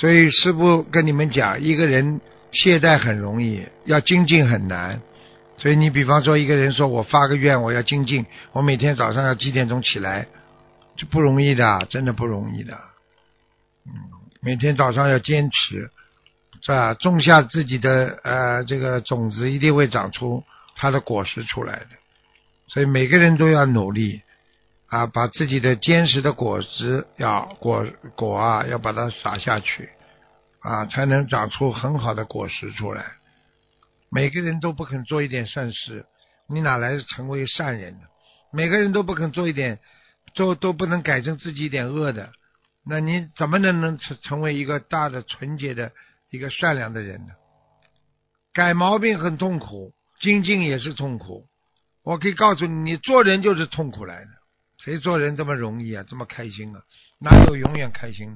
所以师傅跟你们讲，一个人懈怠很容易，要精进很难。所以你比方说一个人说我发个愿，我要精进，我每天早上要几点钟起来，就不容易的，真的不容易的。嗯，每天早上要坚持，是吧？种下自己的呃这个种子，一定会长出它的果实出来的。所以每个人都要努力啊，把自己的坚实的果实要果果啊，要把它撒下去啊，才能长出很好的果实出来。每个人都不肯做一点善事，你哪来成为善人呢？每个人都不肯做一点，做都不能改正自己一点恶的，那你怎么能能成成为一个大的纯洁的一个善良的人呢？改毛病很痛苦，精进也是痛苦。我可以告诉你，你做人就是痛苦来的。谁做人这么容易啊？这么开心啊？哪有永远开心的？